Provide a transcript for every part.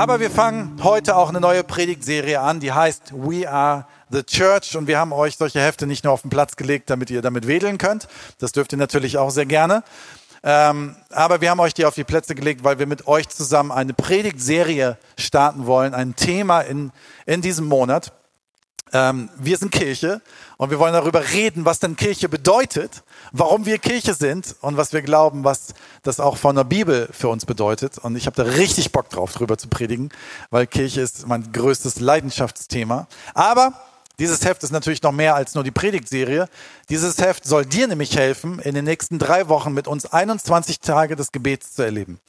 Aber wir fangen heute auch eine neue Predigtserie an, die heißt We Are the Church. Und wir haben euch solche Hefte nicht nur auf den Platz gelegt, damit ihr damit wedeln könnt. Das dürft ihr natürlich auch sehr gerne. Ähm, aber wir haben euch die auf die Plätze gelegt, weil wir mit euch zusammen eine Predigtserie starten wollen, ein Thema in, in diesem Monat. Ähm, wir sind Kirche und wir wollen darüber reden, was denn Kirche bedeutet, warum wir Kirche sind und was wir glauben, was das auch von der Bibel für uns bedeutet. Und ich habe da richtig Bock drauf, drüber zu predigen, weil Kirche ist mein größtes Leidenschaftsthema. Aber dieses Heft ist natürlich noch mehr als nur die Predigtserie. Dieses Heft soll dir nämlich helfen, in den nächsten drei Wochen mit uns 21 Tage des Gebets zu erleben.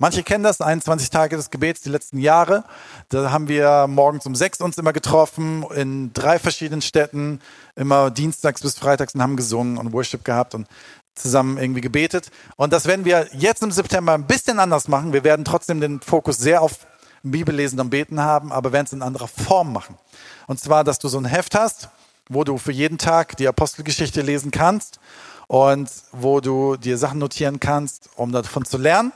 Manche kennen das, 21 Tage des Gebets, die letzten Jahre. Da haben wir morgens um sechs uns immer getroffen, in drei verschiedenen Städten, immer dienstags bis freitags und haben gesungen und Worship gehabt und zusammen irgendwie gebetet. Und das werden wir jetzt im September ein bisschen anders machen. Wir werden trotzdem den Fokus sehr auf Bibellesen und Beten haben, aber werden es in anderer Form machen. Und zwar, dass du so ein Heft hast, wo du für jeden Tag die Apostelgeschichte lesen kannst und wo du dir Sachen notieren kannst, um davon zu lernen.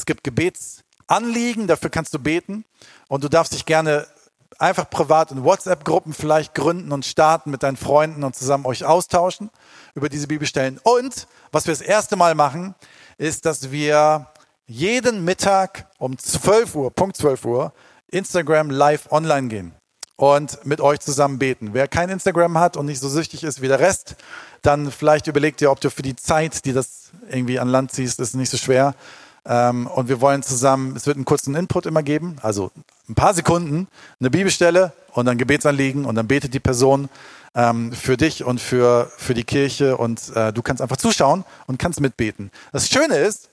Es gibt Gebetsanliegen, dafür kannst du beten und du darfst dich gerne einfach privat in WhatsApp-Gruppen vielleicht gründen und starten mit deinen Freunden und zusammen euch austauschen über diese Bibelstellen. Und was wir das erste Mal machen, ist, dass wir jeden Mittag um 12 Uhr, Punkt 12 Uhr, Instagram live online gehen und mit euch zusammen beten. Wer kein Instagram hat und nicht so süchtig ist wie der Rest, dann vielleicht überlegt ihr, ob du für die Zeit, die das irgendwie an Land ziehst, ist nicht so schwer. Ähm, und wir wollen zusammen, es wird einen kurzen Input immer geben, also ein paar Sekunden, eine Bibelstelle und dann Gebetsanliegen und dann betet die Person ähm, für dich und für, für die Kirche und äh, du kannst einfach zuschauen und kannst mitbeten. Das Schöne ist,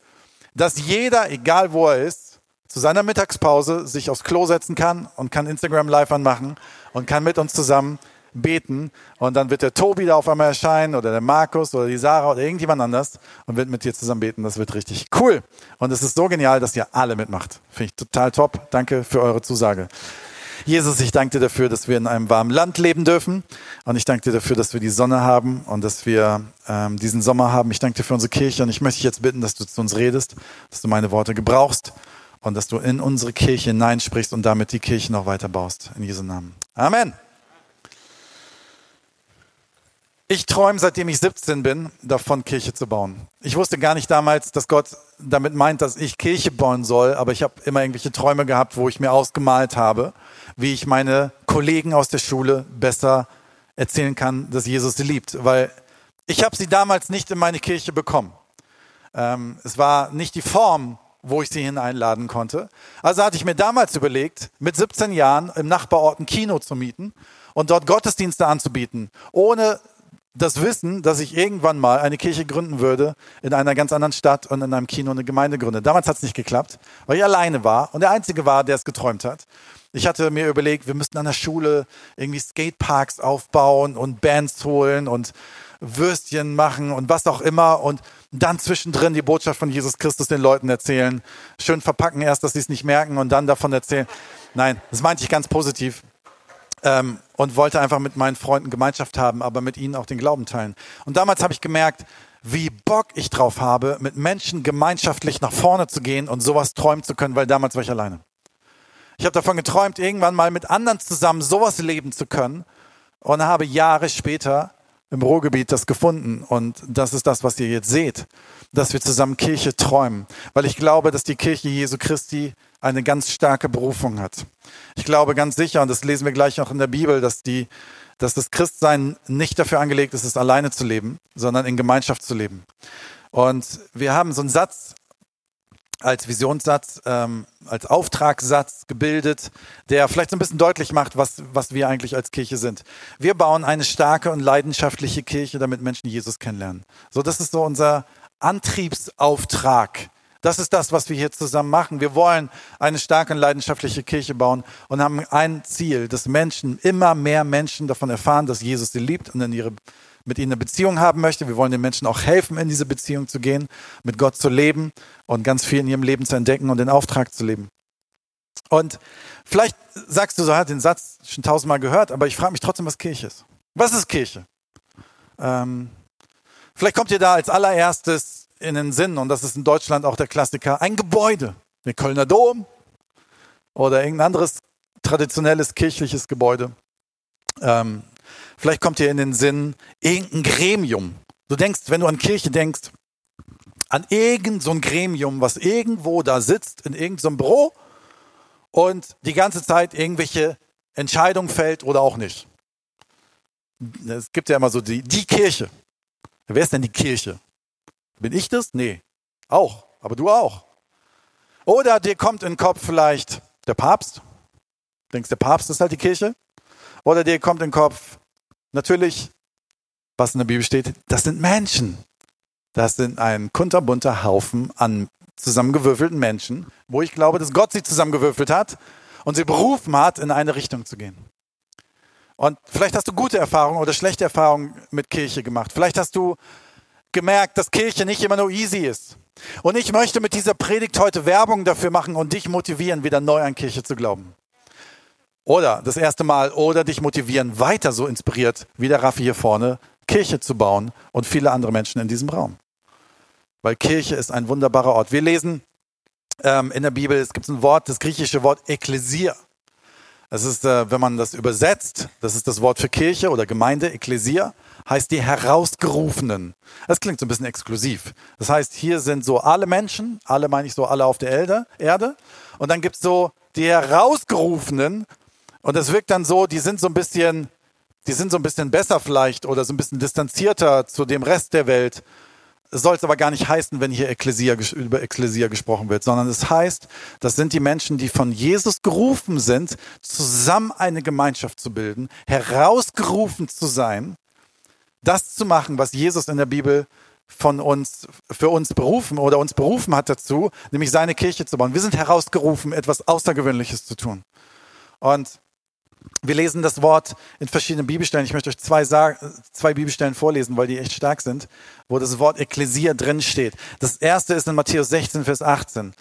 dass jeder, egal wo er ist, zu seiner Mittagspause sich aufs Klo setzen kann und kann Instagram live anmachen und kann mit uns zusammen beten. Und dann wird der Tobi da auf einmal erscheinen oder der Markus oder die Sarah oder irgendjemand anders und wird mit dir zusammen beten. Das wird richtig cool. Und es ist so genial, dass ihr alle mitmacht. Finde ich total top. Danke für eure Zusage. Jesus, ich danke dir dafür, dass wir in einem warmen Land leben dürfen. Und ich danke dir dafür, dass wir die Sonne haben und dass wir ähm, diesen Sommer haben. Ich danke dir für unsere Kirche und ich möchte dich jetzt bitten, dass du zu uns redest, dass du meine Worte gebrauchst und dass du in unsere Kirche hineinsprichst und damit die Kirche noch weiter baust. In Jesu Namen. Amen. Ich träume, seitdem ich 17 bin, davon, Kirche zu bauen. Ich wusste gar nicht damals, dass Gott damit meint, dass ich Kirche bauen soll, aber ich habe immer irgendwelche Träume gehabt, wo ich mir ausgemalt habe, wie ich meine Kollegen aus der Schule besser erzählen kann, dass Jesus sie liebt. Weil ich habe sie damals nicht in meine Kirche bekommen. Ähm, es war nicht die Form, wo ich sie hineinladen konnte. Also hatte ich mir damals überlegt, mit 17 Jahren im Nachbarort ein Kino zu mieten und dort Gottesdienste anzubieten, ohne das Wissen, dass ich irgendwann mal eine Kirche gründen würde in einer ganz anderen Stadt und in einem Kino eine Gemeinde gründe. Damals hat es nicht geklappt, weil ich alleine war und der Einzige war, der es geträumt hat. Ich hatte mir überlegt, wir müssten an der Schule irgendwie Skateparks aufbauen und Bands holen und Würstchen machen und was auch immer und dann zwischendrin die Botschaft von Jesus Christus den Leuten erzählen. Schön verpacken erst, dass sie es nicht merken und dann davon erzählen. Nein, das meinte ich ganz positiv. Ähm, und wollte einfach mit meinen Freunden Gemeinschaft haben, aber mit ihnen auch den Glauben teilen. Und damals habe ich gemerkt, wie Bock ich drauf habe, mit Menschen gemeinschaftlich nach vorne zu gehen und sowas träumen zu können, weil damals war ich alleine. Ich habe davon geträumt, irgendwann mal mit anderen zusammen sowas leben zu können und habe Jahre später im Ruhrgebiet das gefunden. Und das ist das, was ihr jetzt seht, dass wir zusammen Kirche träumen. Weil ich glaube, dass die Kirche Jesu Christi eine ganz starke Berufung hat. Ich glaube ganz sicher, und das lesen wir gleich auch in der Bibel, dass die, dass das Christsein nicht dafür angelegt ist, es alleine zu leben, sondern in Gemeinschaft zu leben. Und wir haben so einen Satz als Visionssatz, ähm, als Auftragssatz gebildet, der vielleicht so ein bisschen deutlich macht, was, was wir eigentlich als Kirche sind. Wir bauen eine starke und leidenschaftliche Kirche, damit Menschen Jesus kennenlernen. So, das ist so unser Antriebsauftrag. Das ist das, was wir hier zusammen machen. Wir wollen eine starke und leidenschaftliche Kirche bauen und haben ein Ziel, dass Menschen, immer mehr Menschen davon erfahren, dass Jesus sie liebt und in ihre mit ihnen eine Beziehung haben möchte. Wir wollen den Menschen auch helfen, in diese Beziehung zu gehen, mit Gott zu leben und ganz viel in ihrem Leben zu entdecken und den Auftrag zu leben. Und vielleicht sagst du so, hat den Satz schon tausendmal gehört, aber ich frage mich trotzdem, was Kirche ist. Was ist Kirche? Ähm, vielleicht kommt ihr da als allererstes in den Sinn, und das ist in Deutschland auch der Klassiker, ein Gebäude. Der Kölner Dom oder irgendein anderes traditionelles kirchliches Gebäude. Ähm, vielleicht kommt dir in den Sinn irgendein Gremium. Du denkst, wenn du an Kirche denkst, an irgendein so ein Gremium, was irgendwo da sitzt, in irgendeinem so Büro und die ganze Zeit irgendwelche Entscheidungen fällt oder auch nicht. Es gibt ja immer so die, die Kirche. Wer ist denn die Kirche? Bin ich das? Nee. Auch. Aber du auch. Oder dir kommt in den Kopf vielleicht der Papst. Denkst, der Papst ist halt die Kirche. Oder dir kommt in den Kopf, natürlich, was in der Bibel steht, das sind Menschen. Das sind ein kunterbunter Haufen an zusammengewürfelten Menschen, wo ich glaube, dass Gott sie zusammengewürfelt hat und sie berufen hat, in eine Richtung zu gehen. Und vielleicht hast du gute Erfahrungen oder schlechte Erfahrungen mit Kirche gemacht. Vielleicht hast du gemerkt, dass Kirche nicht immer nur easy ist. Und ich möchte mit dieser Predigt heute Werbung dafür machen und dich motivieren, wieder neu an Kirche zu glauben. Oder das erste Mal, oder dich motivieren, weiter so inspiriert wie der Raffi hier vorne, Kirche zu bauen und viele andere Menschen in diesem Raum. Weil Kirche ist ein wunderbarer Ort. Wir lesen ähm, in der Bibel, es gibt ein Wort, das griechische Wort Ekklesia. Es ist, äh, wenn man das übersetzt, das ist das Wort für Kirche oder Gemeinde, Ekklesia, heißt die Herausgerufenen. Das klingt so ein bisschen exklusiv. Das heißt, hier sind so alle Menschen, alle meine ich so alle auf der Erde, und dann gibt es so die Herausgerufenen, und das wirkt dann so, die sind so ein bisschen, die sind so ein bisschen besser vielleicht oder so ein bisschen distanzierter zu dem Rest der Welt soll es aber gar nicht heißen, wenn hier Ekklesia, über Ekklesia gesprochen wird, sondern es heißt, das sind die Menschen, die von Jesus gerufen sind, zusammen eine Gemeinschaft zu bilden, herausgerufen zu sein, das zu machen, was Jesus in der Bibel von uns, für uns berufen oder uns berufen hat dazu, nämlich seine Kirche zu bauen. Wir sind herausgerufen, etwas Außergewöhnliches zu tun. Und wir lesen das Wort in verschiedenen Bibelstellen. Ich möchte euch zwei, zwei Bibelstellen vorlesen, weil die echt stark sind, wo das Wort Ekklesia drin steht. Das erste ist in Matthäus 16, Vers 18.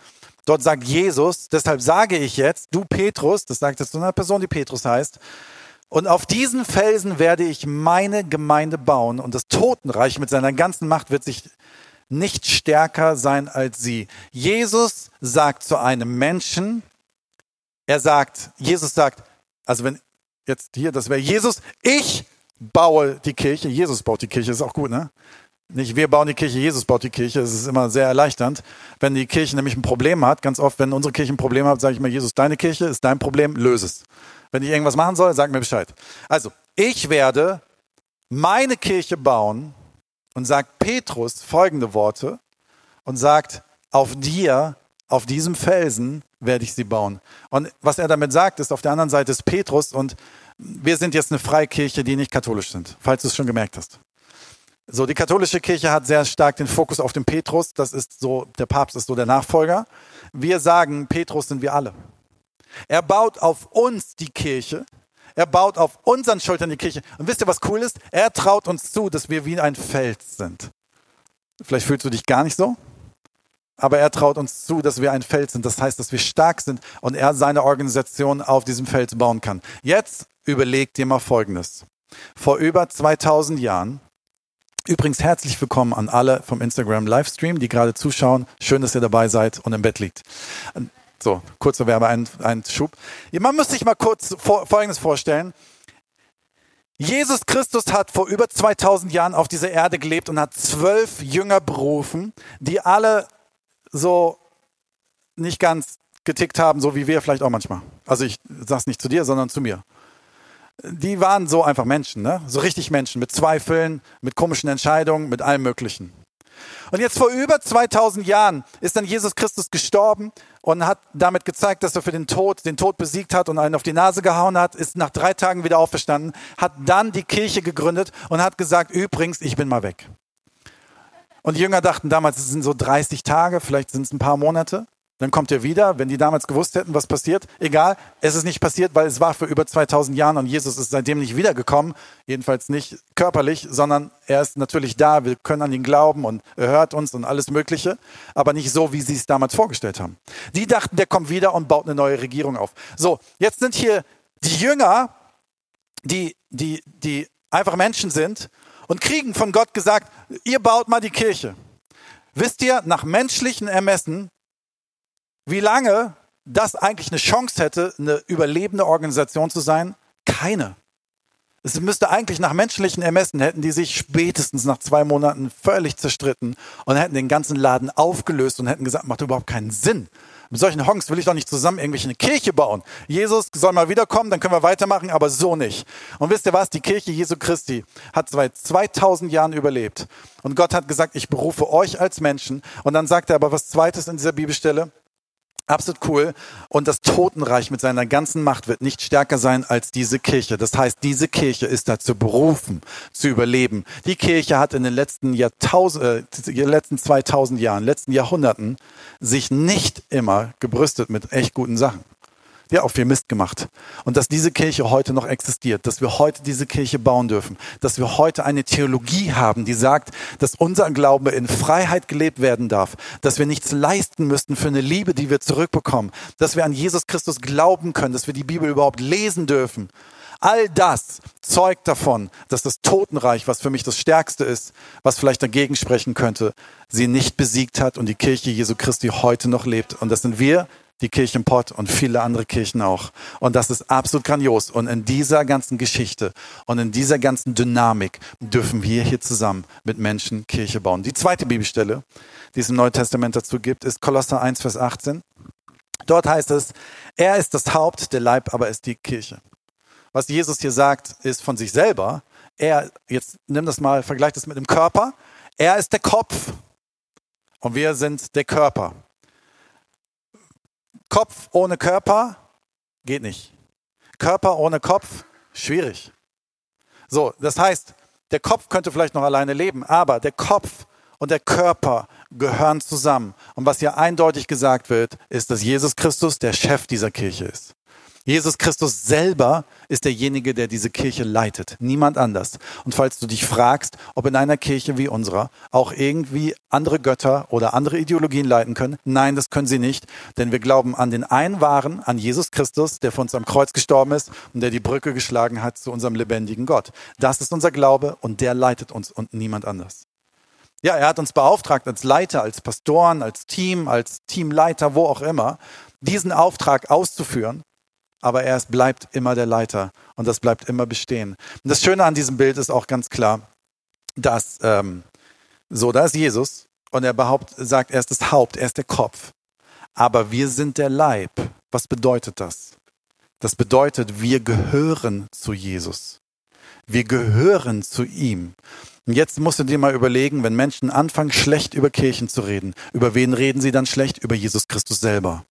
Dort sagt Jesus, deshalb sage ich jetzt, du Petrus, das sagt es zu einer Person, die Petrus heißt, und auf diesen Felsen werde ich meine Gemeinde bauen und das Totenreich mit seiner ganzen Macht wird sich nicht stärker sein als sie. Jesus sagt zu einem Menschen, er sagt, Jesus sagt, also wenn jetzt hier, das wäre Jesus, ich baue die Kirche, Jesus baut die Kirche, ist auch gut, ne? Nicht wir bauen die Kirche, Jesus baut die Kirche. Es ist immer sehr erleichternd. Wenn die Kirche nämlich ein Problem hat, ganz oft, wenn unsere Kirche ein Problem hat, sage ich immer, Jesus, deine Kirche ist dein Problem, löse es. Wenn ich irgendwas machen soll, sag mir Bescheid. Also, ich werde meine Kirche bauen und sagt Petrus folgende Worte und sagt, auf dir, auf diesem Felsen werde ich sie bauen. Und was er damit sagt, ist, auf der anderen Seite ist Petrus und wir sind jetzt eine Freikirche, die nicht katholisch sind, falls du es schon gemerkt hast. So, die katholische Kirche hat sehr stark den Fokus auf den Petrus. Das ist so, der Papst ist so der Nachfolger. Wir sagen, Petrus sind wir alle. Er baut auf uns die Kirche. Er baut auf unseren Schultern die Kirche. Und wisst ihr, was cool ist? Er traut uns zu, dass wir wie ein Fels sind. Vielleicht fühlst du dich gar nicht so. Aber er traut uns zu, dass wir ein Fels sind. Das heißt, dass wir stark sind und er seine Organisation auf diesem Fels bauen kann. Jetzt überleg dir mal Folgendes. Vor über 2000 Jahren, übrigens herzlich willkommen an alle vom Instagram Livestream, die gerade zuschauen. Schön, dass ihr dabei seid und im Bett liegt. So, kurzer Werbeeinschub. Man muss sich mal kurz Folgendes vorstellen. Jesus Christus hat vor über 2000 Jahren auf dieser Erde gelebt und hat zwölf Jünger berufen, die alle so nicht ganz getickt haben, so wie wir vielleicht auch manchmal. Also ich sag's nicht zu dir, sondern zu mir. Die waren so einfach Menschen, ne? So richtig Menschen mit Zweifeln, mit komischen Entscheidungen, mit allem Möglichen. Und jetzt vor über 2000 Jahren ist dann Jesus Christus gestorben und hat damit gezeigt, dass er für den Tod, den Tod besiegt hat und einen auf die Nase gehauen hat, ist nach drei Tagen wieder auferstanden, hat dann die Kirche gegründet und hat gesagt, übrigens, ich bin mal weg. Und die Jünger dachten damals, es sind so 30 Tage, vielleicht sind es ein paar Monate. Dann kommt er wieder, wenn die damals gewusst hätten, was passiert. Egal, es ist nicht passiert, weil es war für über 2000 Jahren und Jesus ist seitdem nicht wiedergekommen. Jedenfalls nicht körperlich, sondern er ist natürlich da. Wir können an ihn glauben und er hört uns und alles Mögliche. Aber nicht so, wie sie es damals vorgestellt haben. Die dachten, der kommt wieder und baut eine neue Regierung auf. So, jetzt sind hier die Jünger, die, die, die einfach Menschen sind und kriegen von Gott gesagt, ihr baut mal die Kirche. Wisst ihr, nach menschlichen Ermessen wie lange das eigentlich eine Chance hätte, eine überlebende Organisation zu sein? Keine. Es müsste eigentlich nach menschlichen Ermessen hätten die sich spätestens nach zwei Monaten völlig zerstritten und hätten den ganzen Laden aufgelöst und hätten gesagt, macht überhaupt keinen Sinn. Mit solchen Honks will ich doch nicht zusammen irgendwelche eine Kirche bauen. Jesus soll mal wiederkommen, dann können wir weitermachen, aber so nicht. Und wisst ihr was? Die Kirche Jesu Christi hat seit 2000 Jahren überlebt. Und Gott hat gesagt, ich berufe euch als Menschen. Und dann sagt er aber was Zweites in dieser Bibelstelle. Absolut cool. Und das Totenreich mit seiner ganzen Macht wird nicht stärker sein als diese Kirche. Das heißt, diese Kirche ist dazu berufen, zu überleben. Die Kirche hat in den letzten Jahrtausend, äh, letzten 2000 Jahren, letzten Jahrhunderten sich nicht immer gebrüstet mit echt guten Sachen ja auch viel Mist gemacht. Und dass diese Kirche heute noch existiert, dass wir heute diese Kirche bauen dürfen, dass wir heute eine Theologie haben, die sagt, dass unser Glaube in Freiheit gelebt werden darf, dass wir nichts leisten müssten für eine Liebe, die wir zurückbekommen, dass wir an Jesus Christus glauben können, dass wir die Bibel überhaupt lesen dürfen. All das zeugt davon, dass das Totenreich, was für mich das Stärkste ist, was vielleicht dagegen sprechen könnte, sie nicht besiegt hat und die Kirche Jesu Christi heute noch lebt. Und das sind wir, die Kirche Pott und viele andere Kirchen auch. Und das ist absolut grandios. Und in dieser ganzen Geschichte und in dieser ganzen Dynamik dürfen wir hier zusammen mit Menschen Kirche bauen. Die zweite Bibelstelle, die es im Neuen Testament dazu gibt, ist Kolosser 1, Vers 18. Dort heißt es, er ist das Haupt, der Leib aber ist die Kirche. Was Jesus hier sagt, ist von sich selber. Er, jetzt nimm das mal, vergleich das mit dem Körper. Er ist der Kopf und wir sind der Körper. Kopf ohne Körper geht nicht. Körper ohne Kopf schwierig. So, das heißt, der Kopf könnte vielleicht noch alleine leben, aber der Kopf und der Körper gehören zusammen. Und was hier eindeutig gesagt wird, ist, dass Jesus Christus der Chef dieser Kirche ist. Jesus Christus selber ist derjenige, der diese Kirche leitet, niemand anders. Und falls du dich fragst, ob in einer Kirche wie unserer auch irgendwie andere Götter oder andere Ideologien leiten können, nein, das können sie nicht, denn wir glauben an den einen wahren, an Jesus Christus, der für uns am Kreuz gestorben ist und der die Brücke geschlagen hat zu unserem lebendigen Gott. Das ist unser Glaube und der leitet uns und niemand anders. Ja, er hat uns beauftragt als Leiter, als Pastoren, als Team, als Teamleiter, wo auch immer, diesen Auftrag auszuführen aber er bleibt immer der Leiter und das bleibt immer bestehen. Und das Schöne an diesem Bild ist auch ganz klar, dass ähm, so, da ist Jesus und er behauptet, sagt, er ist das Haupt, er ist der Kopf. Aber wir sind der Leib. Was bedeutet das? Das bedeutet, wir gehören zu Jesus. Wir gehören zu ihm. Und jetzt musst du dir mal überlegen, wenn Menschen anfangen, schlecht über Kirchen zu reden, über wen reden sie dann schlecht? Über Jesus Christus selber.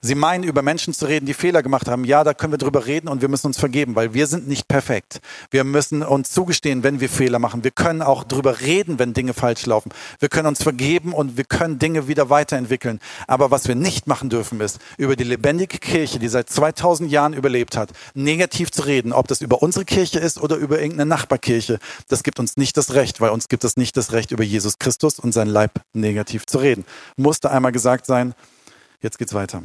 Sie meinen, über Menschen zu reden, die Fehler gemacht haben. Ja, da können wir drüber reden und wir müssen uns vergeben, weil wir sind nicht perfekt. Wir müssen uns zugestehen, wenn wir Fehler machen. Wir können auch drüber reden, wenn Dinge falsch laufen. Wir können uns vergeben und wir können Dinge wieder weiterentwickeln. Aber was wir nicht machen dürfen, ist, über die lebendige Kirche, die seit 2000 Jahren überlebt hat, negativ zu reden, ob das über unsere Kirche ist oder über irgendeine Nachbarkirche. Das gibt uns nicht das Recht, weil uns gibt es nicht das Recht, über Jesus Christus und sein Leib negativ zu reden. Musste einmal gesagt sein. Jetzt geht's weiter.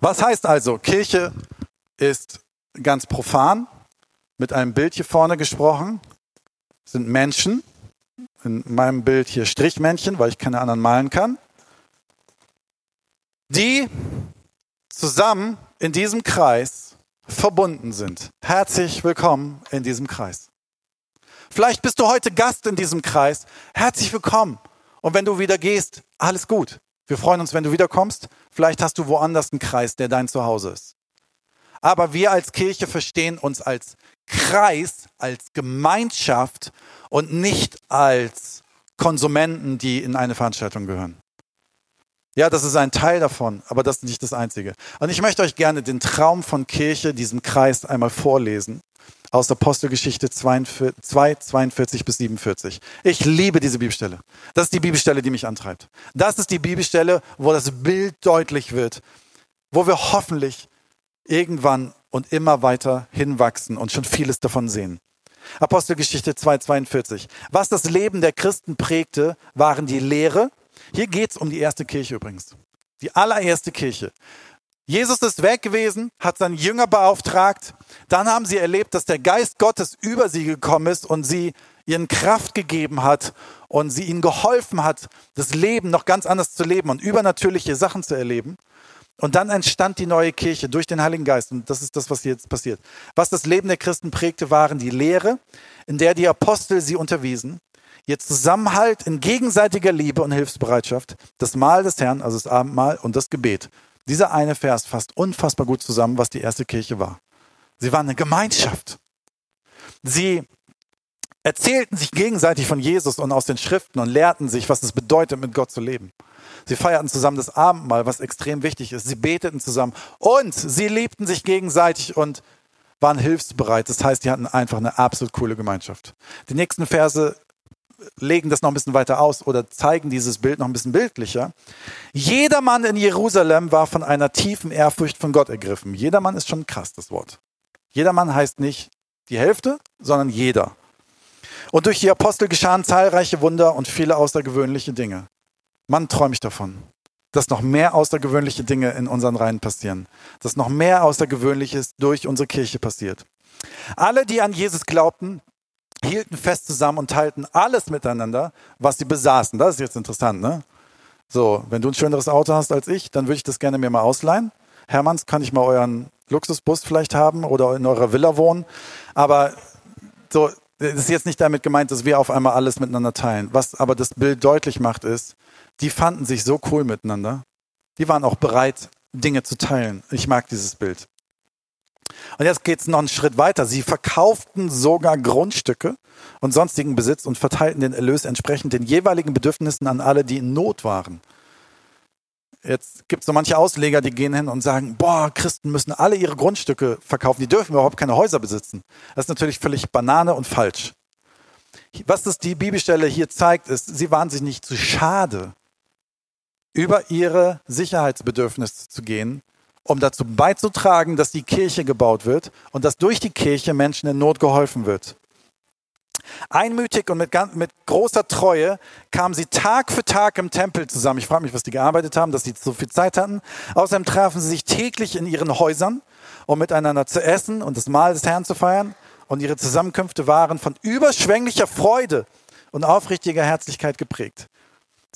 Was heißt also, Kirche ist ganz profan, mit einem Bild hier vorne gesprochen, sind Menschen, in meinem Bild hier Strichmännchen, weil ich keine anderen malen kann, die zusammen in diesem Kreis verbunden sind. Herzlich willkommen in diesem Kreis. Vielleicht bist du heute Gast in diesem Kreis. Herzlich willkommen. Und wenn du wieder gehst, alles gut. Wir freuen uns, wenn du wiederkommst. Vielleicht hast du woanders einen Kreis, der dein Zuhause ist. Aber wir als Kirche verstehen uns als Kreis, als Gemeinschaft und nicht als Konsumenten, die in eine Veranstaltung gehören. Ja, das ist ein Teil davon, aber das ist nicht das Einzige. Und ich möchte euch gerne den Traum von Kirche, diesem Kreis einmal vorlesen. Aus Apostelgeschichte 2, 42 bis 47. Ich liebe diese Bibelstelle. Das ist die Bibelstelle, die mich antreibt. Das ist die Bibelstelle, wo das Bild deutlich wird, wo wir hoffentlich irgendwann und immer weiter hinwachsen und schon vieles davon sehen. Apostelgeschichte 2,42. Was das Leben der Christen prägte, waren die Lehre. Hier geht es um die erste Kirche übrigens. Die allererste Kirche. Jesus ist weg gewesen, hat seinen Jünger beauftragt. Dann haben sie erlebt, dass der Geist Gottes über sie gekommen ist und sie ihren Kraft gegeben hat und sie ihnen geholfen hat, das Leben noch ganz anders zu leben und übernatürliche Sachen zu erleben. Und dann entstand die neue Kirche durch den Heiligen Geist. Und das ist das, was jetzt passiert. Was das Leben der Christen prägte, waren die Lehre, in der die Apostel sie unterwiesen, ihr Zusammenhalt in gegenseitiger Liebe und Hilfsbereitschaft, das Mahl des Herrn, also das Abendmahl und das Gebet. Dieser eine Vers fasst unfassbar gut zusammen, was die erste Kirche war. Sie waren eine Gemeinschaft. Sie erzählten sich gegenseitig von Jesus und aus den Schriften und lehrten sich, was es bedeutet, mit Gott zu leben. Sie feierten zusammen das Abendmahl, was extrem wichtig ist. Sie beteten zusammen und sie liebten sich gegenseitig und waren hilfsbereit. Das heißt, die hatten einfach eine absolut coole Gemeinschaft. Die nächsten Verse legen das noch ein bisschen weiter aus oder zeigen dieses Bild noch ein bisschen bildlicher. Jedermann in Jerusalem war von einer tiefen Ehrfurcht von Gott ergriffen. Jedermann ist schon krass, das Wort. Jedermann heißt nicht die Hälfte, sondern jeder. Und durch die Apostel geschahen zahlreiche Wunder und viele außergewöhnliche Dinge. Mann, träume ich davon, dass noch mehr außergewöhnliche Dinge in unseren Reihen passieren, dass noch mehr Außergewöhnliches durch unsere Kirche passiert. Alle, die an Jesus glaubten, hielten fest zusammen und teilten alles miteinander, was sie besaßen. Das ist jetzt interessant, ne? So, wenn du ein schöneres Auto hast als ich, dann würde ich das gerne mir mal ausleihen. Hermanns, kann ich mal euren Luxusbus vielleicht haben oder in eurer Villa wohnen? Aber so, das ist jetzt nicht damit gemeint, dass wir auf einmal alles miteinander teilen. Was aber das Bild deutlich macht, ist, die fanden sich so cool miteinander. Die waren auch bereit, Dinge zu teilen. Ich mag dieses Bild. Und jetzt geht es noch einen Schritt weiter. Sie verkauften sogar Grundstücke und sonstigen Besitz und verteilten den Erlös entsprechend den jeweiligen Bedürfnissen an alle, die in Not waren. Jetzt gibt es so manche Ausleger, die gehen hin und sagen, boah, Christen müssen alle ihre Grundstücke verkaufen, die dürfen überhaupt keine Häuser besitzen. Das ist natürlich völlig Banane und falsch. Was das die Bibelstelle hier zeigt, ist, sie waren sich nicht zu schade, über ihre Sicherheitsbedürfnisse zu gehen, um dazu beizutragen, dass die Kirche gebaut wird und dass durch die Kirche Menschen in Not geholfen wird. Einmütig und mit, mit großer Treue kamen sie Tag für Tag im Tempel zusammen. Ich frage mich, was die gearbeitet haben, dass sie so viel Zeit hatten. Außerdem trafen sie sich täglich in ihren Häusern, um miteinander zu essen und das Mahl des Herrn zu feiern. Und ihre Zusammenkünfte waren von überschwänglicher Freude und aufrichtiger Herzlichkeit geprägt.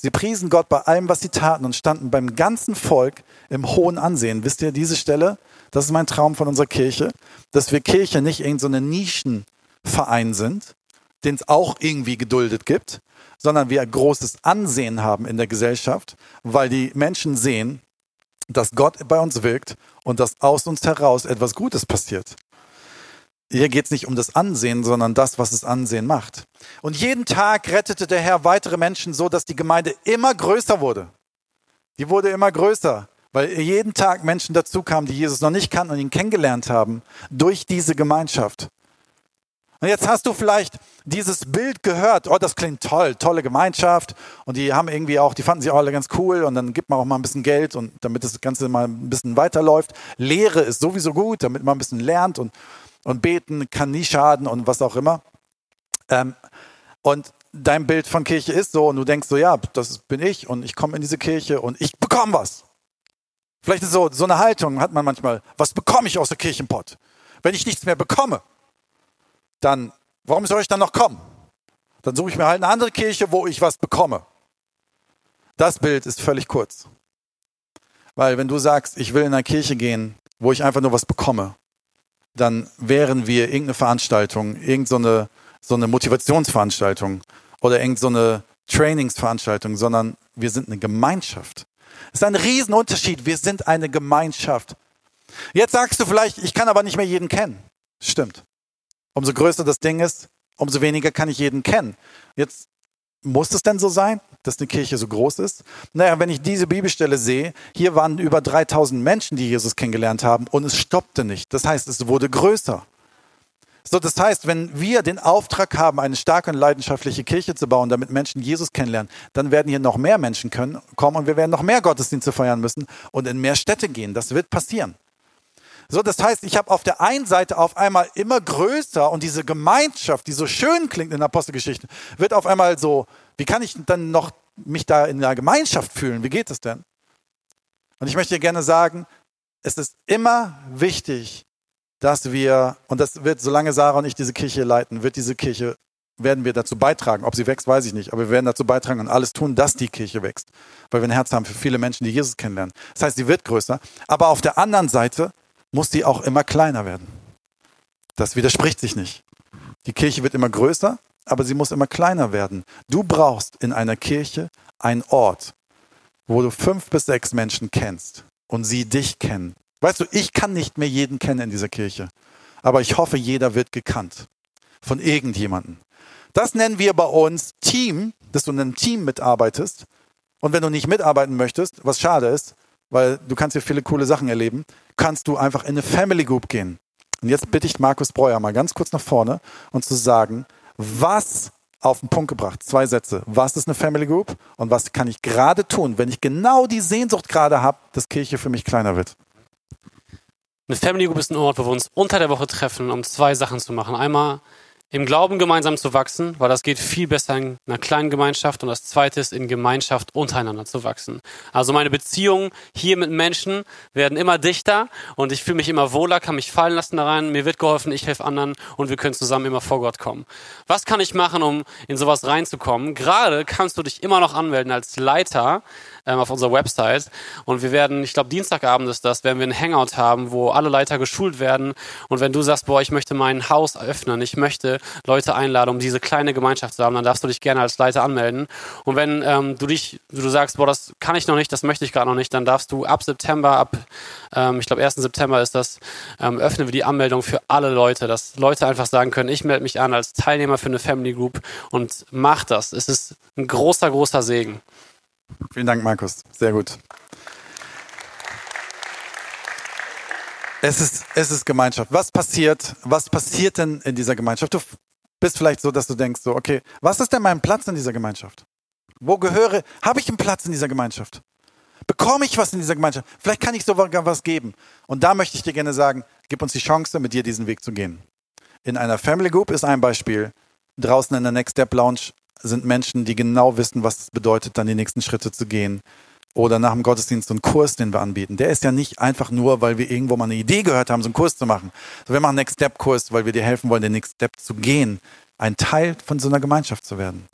Sie priesen Gott bei allem, was sie taten und standen beim ganzen Volk im hohen Ansehen. Wisst ihr, diese Stelle, das ist mein Traum von unserer Kirche, dass wir Kirche nicht irgendein so Nischenverein sind, den es auch irgendwie geduldet gibt, sondern wir ein großes Ansehen haben in der Gesellschaft, weil die Menschen sehen, dass Gott bei uns wirkt und dass aus uns heraus etwas Gutes passiert. Hier geht es nicht um das Ansehen, sondern das, was das Ansehen macht. Und jeden Tag rettete der Herr weitere Menschen so, dass die Gemeinde immer größer wurde. Die wurde immer größer, weil jeden Tag Menschen dazu kamen, die Jesus noch nicht kannten und ihn kennengelernt haben, durch diese Gemeinschaft. Und jetzt hast du vielleicht dieses Bild gehört, oh, das klingt toll, tolle Gemeinschaft. Und die haben irgendwie auch, die fanden sich auch alle ganz cool und dann gibt man auch mal ein bisschen Geld und damit das Ganze mal ein bisschen weiterläuft. Lehre ist sowieso gut, damit man ein bisschen lernt und und beten kann nie schaden und was auch immer. Ähm, und dein Bild von Kirche ist so und du denkst so, ja, das bin ich und ich komme in diese Kirche und ich bekomme was. Vielleicht ist so, so eine Haltung hat man manchmal, was bekomme ich aus der Kirchenpott? Wenn ich nichts mehr bekomme, dann, warum soll ich dann noch kommen? Dann suche ich mir halt eine andere Kirche, wo ich was bekomme. Das Bild ist völlig kurz. Weil wenn du sagst, ich will in eine Kirche gehen, wo ich einfach nur was bekomme, dann wären wir irgendeine Veranstaltung, irgendeine so eine Motivationsveranstaltung oder irgendeine Trainingsveranstaltung, sondern wir sind eine Gemeinschaft. Das ist ein Riesenunterschied. Wir sind eine Gemeinschaft. Jetzt sagst du vielleicht, ich kann aber nicht mehr jeden kennen. Stimmt. Umso größer das Ding ist, umso weniger kann ich jeden kennen. Jetzt muss es denn so sein, dass eine Kirche so groß ist? Naja, wenn ich diese Bibelstelle sehe, hier waren über 3000 Menschen, die Jesus kennengelernt haben und es stoppte nicht. Das heißt, es wurde größer. So, das heißt, wenn wir den Auftrag haben, eine starke und leidenschaftliche Kirche zu bauen, damit Menschen Jesus kennenlernen, dann werden hier noch mehr Menschen können, kommen und wir werden noch mehr Gottesdienste feiern müssen und in mehr Städte gehen. Das wird passieren. So, das heißt, ich habe auf der einen Seite auf einmal immer größer und diese Gemeinschaft, die so schön klingt in der Apostelgeschichte, wird auf einmal so, wie kann ich dann noch mich da in der Gemeinschaft fühlen? Wie geht es denn? Und ich möchte dir gerne sagen, es ist immer wichtig, dass wir, und das wird, solange Sarah und ich diese Kirche leiten, wird diese Kirche, werden wir dazu beitragen. Ob sie wächst, weiß ich nicht, aber wir werden dazu beitragen und alles tun, dass die Kirche wächst. Weil wir ein Herz haben für viele Menschen, die Jesus kennenlernen. Das heißt, sie wird größer. Aber auf der anderen Seite muss sie auch immer kleiner werden. Das widerspricht sich nicht. Die Kirche wird immer größer, aber sie muss immer kleiner werden. Du brauchst in einer Kirche einen Ort, wo du fünf bis sechs Menschen kennst und sie dich kennen Weißt du, ich kann nicht mehr jeden kennen in dieser Kirche, aber ich hoffe, jeder wird gekannt von irgendjemandem. Das nennen wir bei uns Team, dass du in einem Team mitarbeitest. Und wenn du nicht mitarbeiten möchtest, was schade ist, weil du kannst hier viele coole Sachen erleben, kannst du einfach in eine Family Group gehen. Und jetzt bitte ich Markus Breuer mal ganz kurz nach vorne und zu sagen, was auf den Punkt gebracht. Zwei Sätze. Was ist eine Family Group und was kann ich gerade tun, wenn ich genau die Sehnsucht gerade habe, dass Kirche für mich kleiner wird? Eine Family Group ist ein Ort, wo wir uns unter der Woche treffen, um zwei Sachen zu machen. Einmal im Glauben gemeinsam zu wachsen, weil das geht viel besser in einer kleinen Gemeinschaft und das zweite ist in Gemeinschaft untereinander zu wachsen. Also meine Beziehungen hier mit Menschen werden immer dichter und ich fühle mich immer wohler, kann mich fallen lassen da rein, mir wird geholfen, ich helfe anderen und wir können zusammen immer vor Gott kommen. Was kann ich machen, um in sowas reinzukommen? Gerade kannst du dich immer noch anmelden als Leiter ähm, auf unserer Website. Und wir werden, ich glaube, Dienstagabend ist das, werden wir einen Hangout haben, wo alle Leiter geschult werden. Und wenn du sagst, boah, ich möchte mein Haus öffnen, ich möchte Leute einladen, um diese kleine Gemeinschaft zu haben, dann darfst du dich gerne als Leiter anmelden. Und wenn ähm, du dich, du sagst, boah, das kann ich noch nicht, das möchte ich gerade noch nicht, dann darfst du ab September, ab, ähm, ich glaube, 1. September ist das, ähm, öffnen wir die Anmeldung für alle Leute, dass Leute einfach sagen können, ich melde mich an als Teilnehmer für eine Family Group und mach das. Es ist ein großer, großer Segen. Vielen Dank, Markus. Sehr gut. Es ist, es ist Gemeinschaft. Was passiert? Was passiert denn in dieser Gemeinschaft? Du bist vielleicht so, dass du denkst, so, okay, was ist denn mein Platz in dieser Gemeinschaft? Wo gehöre, habe ich einen Platz in dieser Gemeinschaft? Bekomme ich was in dieser Gemeinschaft? Vielleicht kann ich sogar was geben. Und da möchte ich dir gerne sagen, gib uns die Chance, mit dir diesen Weg zu gehen. In einer Family Group ist ein Beispiel. Draußen in der Next Step Lounge sind Menschen, die genau wissen, was es bedeutet, dann die nächsten Schritte zu gehen. Oder nach dem Gottesdienst so einen Kurs, den wir anbieten. Der ist ja nicht einfach nur, weil wir irgendwo mal eine Idee gehört haben, so einen Kurs zu machen. So, wir machen einen Next Step Kurs, weil wir dir helfen wollen, den Next Step zu gehen, ein Teil von so einer Gemeinschaft zu werden.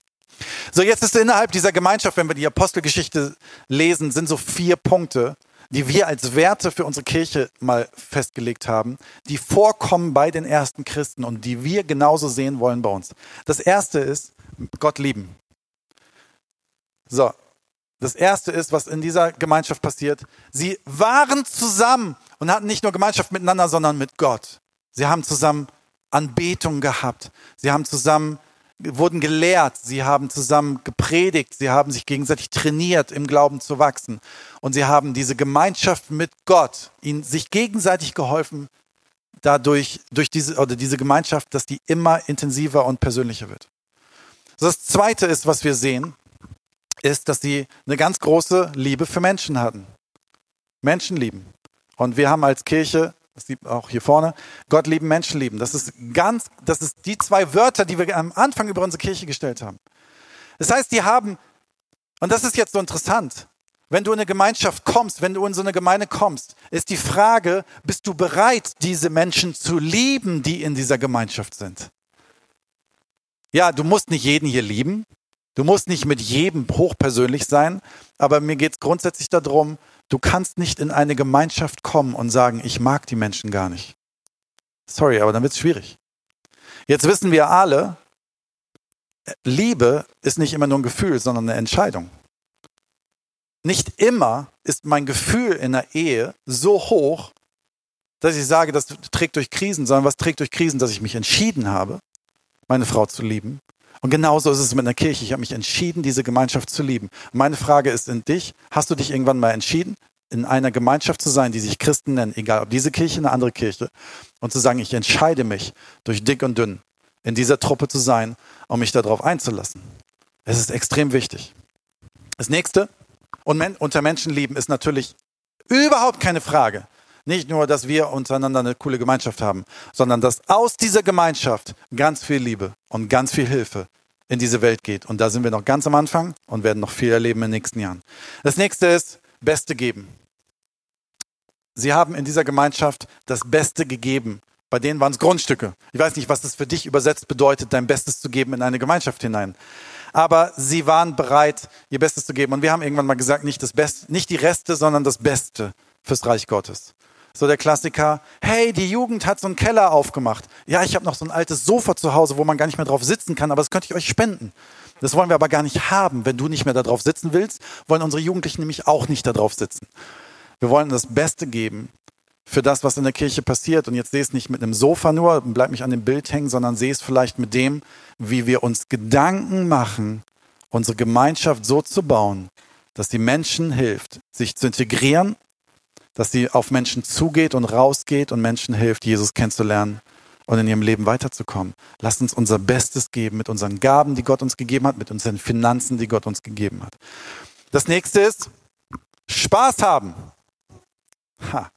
So, jetzt ist innerhalb dieser Gemeinschaft, wenn wir die Apostelgeschichte lesen, sind so vier Punkte, die wir als Werte für unsere Kirche mal festgelegt haben, die vorkommen bei den ersten Christen und die wir genauso sehen wollen bei uns. Das erste ist, Gott lieben. So, das erste ist, was in dieser Gemeinschaft passiert. Sie waren zusammen und hatten nicht nur Gemeinschaft miteinander, sondern mit Gott. Sie haben zusammen Anbetung gehabt. Sie haben zusammen wurden gelehrt, sie haben zusammen gepredigt, sie haben sich gegenseitig trainiert, im Glauben zu wachsen. Und sie haben diese Gemeinschaft mit Gott, ihnen sich gegenseitig geholfen, dadurch, durch diese, oder diese Gemeinschaft, dass die immer intensiver und persönlicher wird. Das zweite ist, was wir sehen, ist, dass sie eine ganz große Liebe für Menschen hatten. Menschen lieben. Und wir haben als Kirche, das sieht auch hier vorne, Gott lieben, Menschen lieben. Das ist ganz, das ist die zwei Wörter, die wir am Anfang über unsere Kirche gestellt haben. Das heißt, die haben, und das ist jetzt so interessant, wenn du in eine Gemeinschaft kommst, wenn du in so eine Gemeinde kommst, ist die Frage, bist du bereit, diese Menschen zu lieben, die in dieser Gemeinschaft sind? Ja, du musst nicht jeden hier lieben. Du musst nicht mit jedem hochpersönlich sein. Aber mir geht es grundsätzlich darum, du kannst nicht in eine Gemeinschaft kommen und sagen, ich mag die Menschen gar nicht. Sorry, aber dann wird es schwierig. Jetzt wissen wir alle, Liebe ist nicht immer nur ein Gefühl, sondern eine Entscheidung. Nicht immer ist mein Gefühl in der Ehe so hoch, dass ich sage, das trägt durch Krisen, sondern was trägt durch Krisen, dass ich mich entschieden habe, meine Frau zu lieben. Und genauso ist es mit einer Kirche. Ich habe mich entschieden, diese Gemeinschaft zu lieben. Meine Frage ist in dich, hast du dich irgendwann mal entschieden, in einer Gemeinschaft zu sein, die sich Christen nennen, egal ob diese Kirche, eine andere Kirche, und zu sagen, ich entscheide mich durch dick und dünn in dieser Truppe zu sein, um mich darauf einzulassen. Es ist extrem wichtig. Das nächste, unter Menschen lieben, ist natürlich überhaupt keine Frage. Nicht nur, dass wir untereinander eine coole Gemeinschaft haben, sondern dass aus dieser Gemeinschaft ganz viel Liebe und ganz viel Hilfe in diese Welt geht. Und da sind wir noch ganz am Anfang und werden noch viel erleben in den nächsten Jahren. Das nächste ist, Beste geben. Sie haben in dieser Gemeinschaft das Beste gegeben. Bei denen waren es Grundstücke. Ich weiß nicht, was das für dich übersetzt bedeutet, dein Bestes zu geben in eine Gemeinschaft hinein. Aber sie waren bereit, ihr Bestes zu geben. Und wir haben irgendwann mal gesagt, nicht das Beste, nicht die Reste, sondern das Beste fürs Reich Gottes. So der Klassiker, hey, die Jugend hat so einen Keller aufgemacht. Ja, ich habe noch so ein altes Sofa zu Hause, wo man gar nicht mehr drauf sitzen kann, aber das könnte ich euch spenden. Das wollen wir aber gar nicht haben. Wenn du nicht mehr darauf sitzen willst, wollen unsere Jugendlichen nämlich auch nicht darauf sitzen. Wir wollen das Beste geben für das, was in der Kirche passiert. Und jetzt sehe es nicht mit einem Sofa nur, bleib mich an dem Bild hängen, sondern sehe es vielleicht mit dem, wie wir uns Gedanken machen, unsere Gemeinschaft so zu bauen, dass die Menschen hilft, sich zu integrieren, dass sie auf Menschen zugeht und rausgeht und Menschen hilft, Jesus kennenzulernen und in ihrem Leben weiterzukommen. Lasst uns unser Bestes geben mit unseren Gaben, die Gott uns gegeben hat, mit unseren Finanzen, die Gott uns gegeben hat. Das nächste ist Spaß haben. Ha.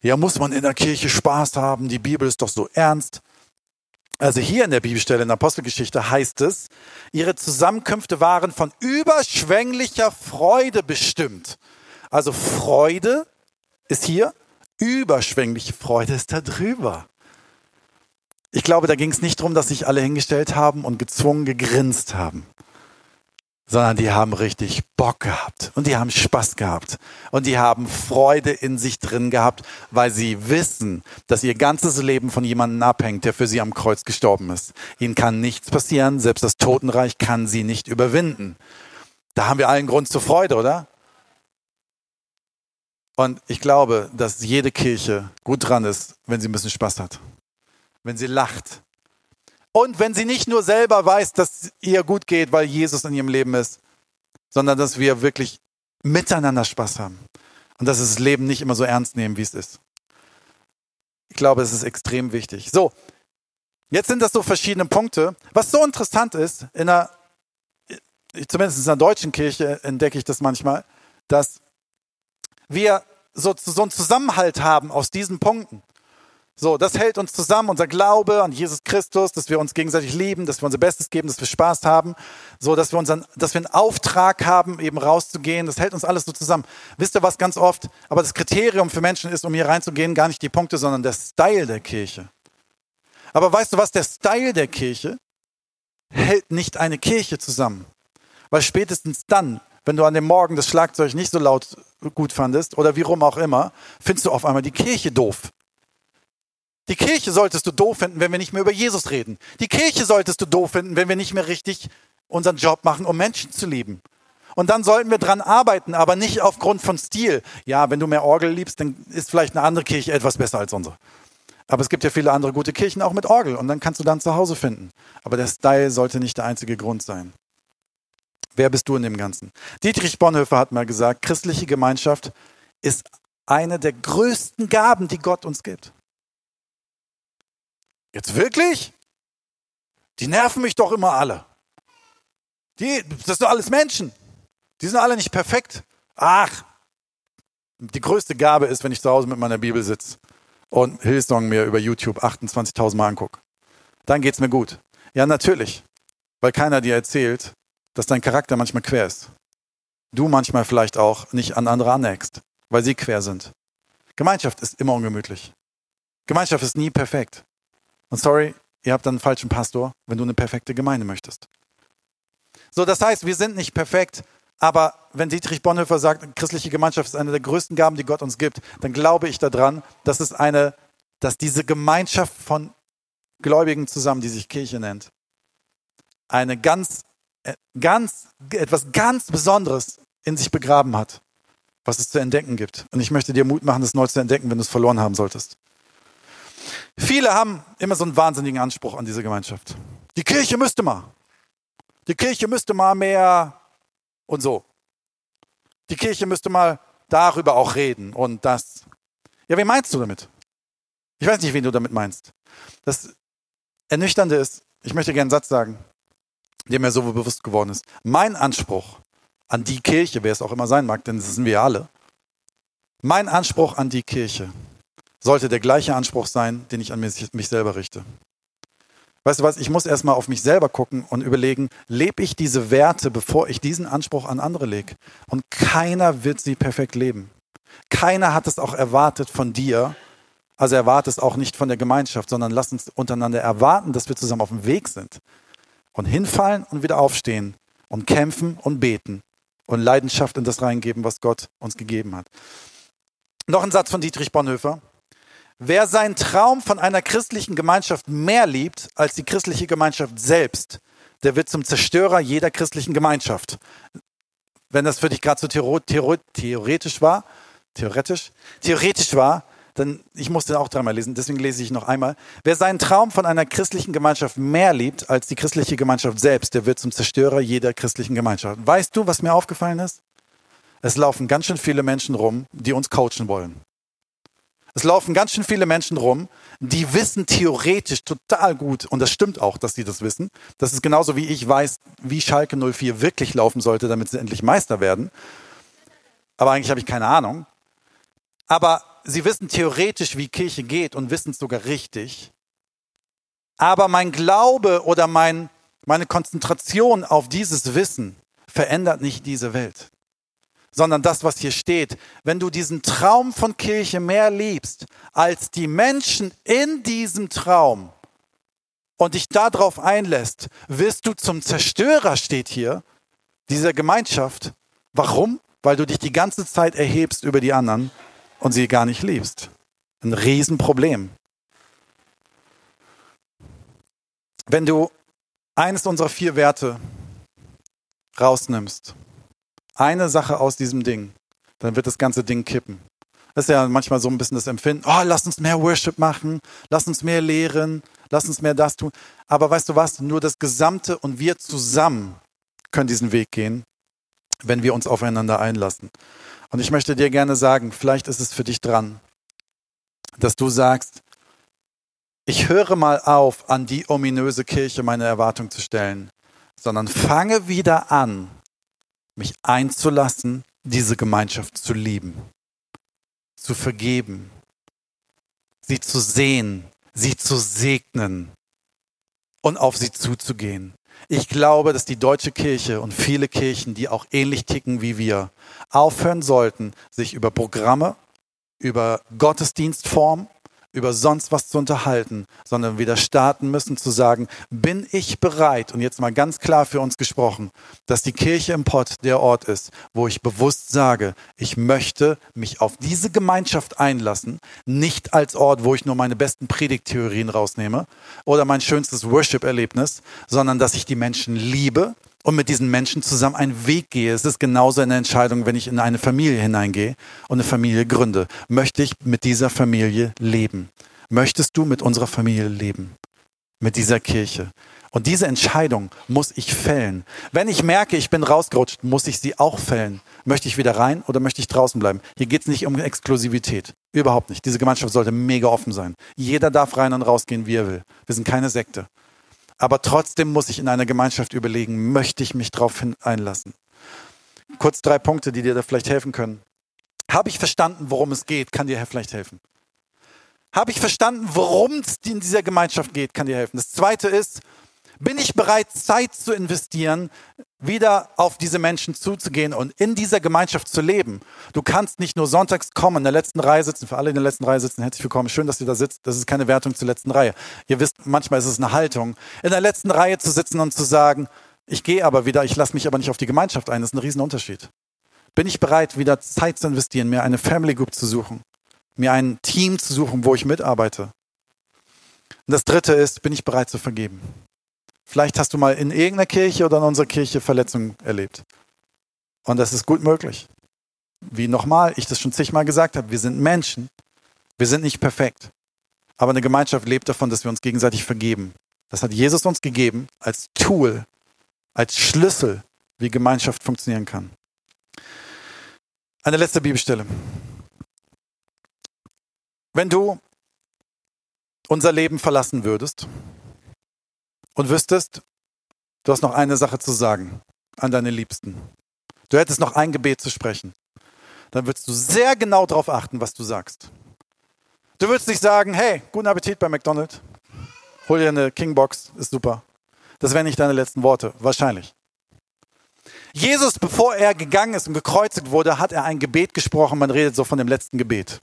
Ja, muss man in der Kirche Spaß haben? Die Bibel ist doch so ernst. Also hier in der Bibelstelle in der Apostelgeschichte heißt es, ihre Zusammenkünfte waren von überschwänglicher Freude bestimmt. Also Freude ist hier, überschwängliche Freude ist da drüber. Ich glaube, da ging es nicht darum, dass sich alle hingestellt haben und gezwungen gegrinst haben, sondern die haben richtig Bock gehabt und die haben Spaß gehabt und die haben Freude in sich drin gehabt, weil sie wissen, dass ihr ganzes Leben von jemandem abhängt, der für sie am Kreuz gestorben ist. Ihnen kann nichts passieren, selbst das Totenreich kann sie nicht überwinden. Da haben wir allen Grund zur Freude, oder? Und ich glaube, dass jede Kirche gut dran ist, wenn sie ein bisschen Spaß hat wenn sie lacht. Und wenn sie nicht nur selber weiß, dass ihr gut geht, weil Jesus in ihrem Leben ist, sondern dass wir wirklich miteinander Spaß haben. Und dass wir das Leben nicht immer so ernst nehmen, wie es ist. Ich glaube, es ist extrem wichtig. So, jetzt sind das so verschiedene Punkte. Was so interessant ist, in einer, zumindest in einer deutschen Kirche entdecke ich das manchmal, dass wir so, so einen Zusammenhalt haben aus diesen Punkten. So, das hält uns zusammen, unser Glaube an Jesus Christus, dass wir uns gegenseitig lieben, dass wir unser Bestes geben, dass wir Spaß haben, so, dass wir unseren, dass wir einen Auftrag haben, eben rauszugehen. Das hält uns alles so zusammen. Wisst ihr was ganz oft? Aber das Kriterium für Menschen ist, um hier reinzugehen, gar nicht die Punkte, sondern der Style der Kirche. Aber weißt du was? Der Style der Kirche hält nicht eine Kirche zusammen. Weil spätestens dann, wenn du an dem Morgen das Schlagzeug nicht so laut gut fandest oder wie rum auch immer, findest du auf einmal die Kirche doof. Die Kirche solltest du doof finden, wenn wir nicht mehr über Jesus reden. Die Kirche solltest du doof finden, wenn wir nicht mehr richtig unseren Job machen, um Menschen zu lieben. Und dann sollten wir dran arbeiten, aber nicht aufgrund von Stil. Ja, wenn du mehr Orgel liebst, dann ist vielleicht eine andere Kirche etwas besser als unsere. Aber es gibt ja viele andere gute Kirchen auch mit Orgel und dann kannst du dann zu Hause finden. Aber der Style sollte nicht der einzige Grund sein. Wer bist du in dem Ganzen? Dietrich Bonhoeffer hat mal gesagt, christliche Gemeinschaft ist eine der größten Gaben, die Gott uns gibt. Jetzt wirklich? Die nerven mich doch immer alle. Die, das sind alles Menschen. Die sind alle nicht perfekt. Ach, die größte Gabe ist, wenn ich zu Hause mit meiner Bibel sitze und Hillsong mir über YouTube 28.000 Mal angucke. Dann geht's mir gut. Ja, natürlich. Weil keiner dir erzählt, dass dein Charakter manchmal quer ist. Du manchmal vielleicht auch nicht an andere aneckst, weil sie quer sind. Gemeinschaft ist immer ungemütlich. Gemeinschaft ist nie perfekt. Und sorry, ihr habt dann einen falschen Pastor, wenn du eine perfekte Gemeinde möchtest. So, das heißt, wir sind nicht perfekt, aber wenn Dietrich Bonhoeffer sagt, christliche Gemeinschaft ist eine der größten Gaben, die Gott uns gibt, dann glaube ich daran, dass es eine, dass diese Gemeinschaft von Gläubigen zusammen, die sich Kirche nennt, eine ganz, ganz, etwas ganz Besonderes in sich begraben hat, was es zu entdecken gibt. Und ich möchte dir Mut machen, das neu zu entdecken, wenn du es verloren haben solltest. Viele haben immer so einen wahnsinnigen Anspruch an diese Gemeinschaft. Die Kirche müsste mal. Die Kirche müsste mal mehr und so. Die Kirche müsste mal darüber auch reden und das. Ja, wen meinst du damit? Ich weiß nicht, wen du damit meinst. Das Ernüchternde ist, ich möchte gerne einen Satz sagen, der mir so bewusst geworden ist. Mein Anspruch an die Kirche, wer es auch immer sein mag, denn das sind wir alle, mein Anspruch an die Kirche sollte der gleiche Anspruch sein, den ich an mich, mich selber richte. Weißt du was, ich muss erstmal auf mich selber gucken und überlegen, lebe ich diese Werte, bevor ich diesen Anspruch an andere lege? Und keiner wird sie perfekt leben. Keiner hat es auch erwartet von dir, also erwartet es auch nicht von der Gemeinschaft, sondern lass uns untereinander erwarten, dass wir zusammen auf dem Weg sind. Und hinfallen und wieder aufstehen und kämpfen und beten und Leidenschaft in das reingeben, was Gott uns gegeben hat. Noch ein Satz von Dietrich Bonhoeffer. Wer seinen Traum von einer christlichen Gemeinschaft mehr liebt als die christliche Gemeinschaft selbst, der wird zum Zerstörer jeder christlichen Gemeinschaft. Wenn das für dich gerade so theoretisch war, theoretisch, theoretisch war, dann, ich musste auch dreimal lesen, deswegen lese ich noch einmal. Wer seinen Traum von einer christlichen Gemeinschaft mehr liebt als die christliche Gemeinschaft selbst, der wird zum Zerstörer jeder christlichen Gemeinschaft. Weißt du, was mir aufgefallen ist? Es laufen ganz schön viele Menschen rum, die uns coachen wollen. Es laufen ganz schön viele Menschen rum, die wissen theoretisch total gut, und das stimmt auch, dass sie das wissen. Das ist genauso wie ich weiß, wie Schalke 04 wirklich laufen sollte, damit sie endlich Meister werden. Aber eigentlich habe ich keine Ahnung. Aber sie wissen theoretisch, wie Kirche geht und wissen es sogar richtig. Aber mein Glaube oder mein, meine Konzentration auf dieses Wissen verändert nicht diese Welt sondern das, was hier steht. Wenn du diesen Traum von Kirche mehr liebst als die Menschen in diesem Traum und dich darauf einlässt, wirst du zum Zerstörer, steht hier, dieser Gemeinschaft. Warum? Weil du dich die ganze Zeit erhebst über die anderen und sie gar nicht liebst. Ein Riesenproblem. Wenn du eines unserer vier Werte rausnimmst, eine Sache aus diesem Ding, dann wird das ganze Ding kippen. Das ist ja manchmal so ein bisschen das Empfinden, oh, lass uns mehr Worship machen, lass uns mehr lehren, lass uns mehr das tun. Aber weißt du was, nur das Gesamte und wir zusammen können diesen Weg gehen, wenn wir uns aufeinander einlassen. Und ich möchte dir gerne sagen, vielleicht ist es für dich dran, dass du sagst, ich höre mal auf, an die ominöse Kirche meine Erwartung zu stellen, sondern fange wieder an, mich einzulassen, diese Gemeinschaft zu lieben, zu vergeben, sie zu sehen, sie zu segnen und auf sie zuzugehen. Ich glaube, dass die deutsche Kirche und viele Kirchen, die auch ähnlich ticken wie wir, aufhören sollten, sich über Programme, über Gottesdienstform über sonst was zu unterhalten, sondern wieder starten müssen zu sagen, bin ich bereit, und jetzt mal ganz klar für uns gesprochen, dass die Kirche im Pott der Ort ist, wo ich bewusst sage, ich möchte mich auf diese Gemeinschaft einlassen, nicht als Ort, wo ich nur meine besten Predigttheorien rausnehme oder mein schönstes Worship-Erlebnis, sondern dass ich die Menschen liebe, und mit diesen Menschen zusammen einen Weg gehe. Es ist genauso eine Entscheidung, wenn ich in eine Familie hineingehe und eine Familie gründe. Möchte ich mit dieser Familie leben? Möchtest du mit unserer Familie leben? Mit dieser Kirche? Und diese Entscheidung muss ich fällen. Wenn ich merke, ich bin rausgerutscht, muss ich sie auch fällen. Möchte ich wieder rein oder möchte ich draußen bleiben? Hier geht es nicht um Exklusivität. Überhaupt nicht. Diese Gemeinschaft sollte mega offen sein. Jeder darf rein und rausgehen, wie er will. Wir sind keine Sekte. Aber trotzdem muss ich in einer Gemeinschaft überlegen, möchte ich mich darauf einlassen? Kurz drei Punkte, die dir da vielleicht helfen können. Habe ich verstanden, worum es geht? Kann dir vielleicht helfen. Habe ich verstanden, worum es in dieser Gemeinschaft geht? Kann dir helfen. Das zweite ist, bin ich bereit, Zeit zu investieren, wieder auf diese Menschen zuzugehen und in dieser Gemeinschaft zu leben? Du kannst nicht nur sonntags kommen, in der letzten Reihe sitzen, für alle in der letzten Reihe sitzen, herzlich willkommen, schön, dass ihr da sitzt. Das ist keine Wertung zur letzten Reihe. Ihr wisst, manchmal ist es eine Haltung, in der letzten Reihe zu sitzen und zu sagen, ich gehe aber wieder, ich lasse mich aber nicht auf die Gemeinschaft ein. Das ist ein Riesenunterschied. Bin ich bereit, wieder Zeit zu investieren, mir eine Family Group zu suchen, mir ein Team zu suchen, wo ich mitarbeite? Und das dritte ist, bin ich bereit zu vergeben? Vielleicht hast du mal in irgendeiner Kirche oder in unserer Kirche Verletzungen erlebt. Und das ist gut möglich. Wie nochmal, ich das schon zigmal gesagt habe, wir sind Menschen. Wir sind nicht perfekt. Aber eine Gemeinschaft lebt davon, dass wir uns gegenseitig vergeben. Das hat Jesus uns gegeben als Tool, als Schlüssel, wie Gemeinschaft funktionieren kann. Eine letzte Bibelstelle. Wenn du unser Leben verlassen würdest und wüsstest, du hast noch eine Sache zu sagen an deine Liebsten. Du hättest noch ein Gebet zu sprechen. Dann würdest du sehr genau darauf achten, was du sagst. Du würdest nicht sagen, hey, guten Appetit bei McDonald's. Hol dir eine Kingbox, ist super. Das wären nicht deine letzten Worte, wahrscheinlich. Jesus, bevor er gegangen ist und gekreuzigt wurde, hat er ein Gebet gesprochen. Man redet so von dem letzten Gebet.